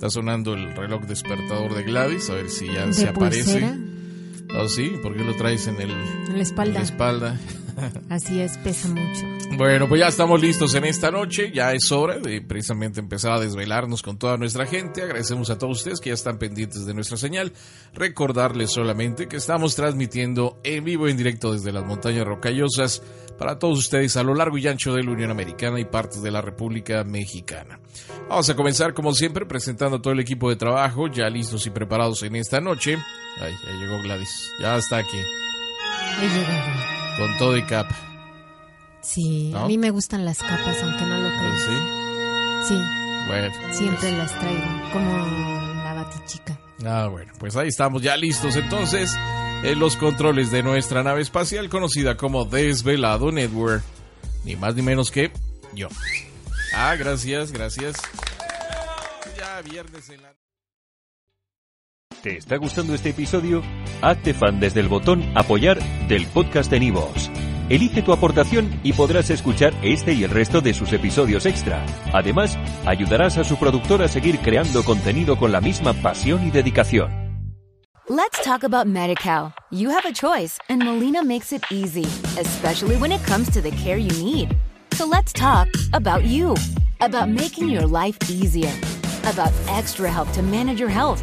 Está sonando el reloj despertador de Gladys, a ver si ya ¿De se aparece. Oh, sí, ¿por qué lo traes en el En la espalda. en la espalda? Así es, pesa mucho. Bueno, pues ya estamos listos en esta noche. Ya es hora de precisamente empezar a desvelarnos con toda nuestra gente. Agradecemos a todos ustedes que ya están pendientes de nuestra señal. Recordarles solamente que estamos transmitiendo en vivo en directo desde las montañas rocallosas para todos ustedes a lo largo y ancho de la Unión Americana y partes de la República Mexicana. Vamos a comenzar como siempre presentando a todo el equipo de trabajo ya listos y preparados en esta noche. Ay, ya llegó Gladys. Ya está aquí. Con todo y capa. Sí, ¿No? a mí me gustan las capas, aunque no lo Pues creas. sí. Sí, Bueno. siempre pues- las traigo, como la batichica. Ah, bueno, pues ahí estamos ya listos entonces en los controles de nuestra nave espacial conocida como Desvelado Network. Ni más ni menos que yo. Ah, gracias, gracias. Ya viernes en la... ¿Te está gustando este episodio? Hazte fan desde el botón Apoyar del podcast de Nivos. Elige tu aportación y podrás escuchar este y el resto de sus episodios extra. Además, ayudarás a su productor a seguir creando contenido con la misma pasión y dedicación. Let's talk about MediCal. You have a choice, and Molina makes it easy, especially when it comes to the care you need. So let's talk about you, about making your life easier, about extra help to manage your health.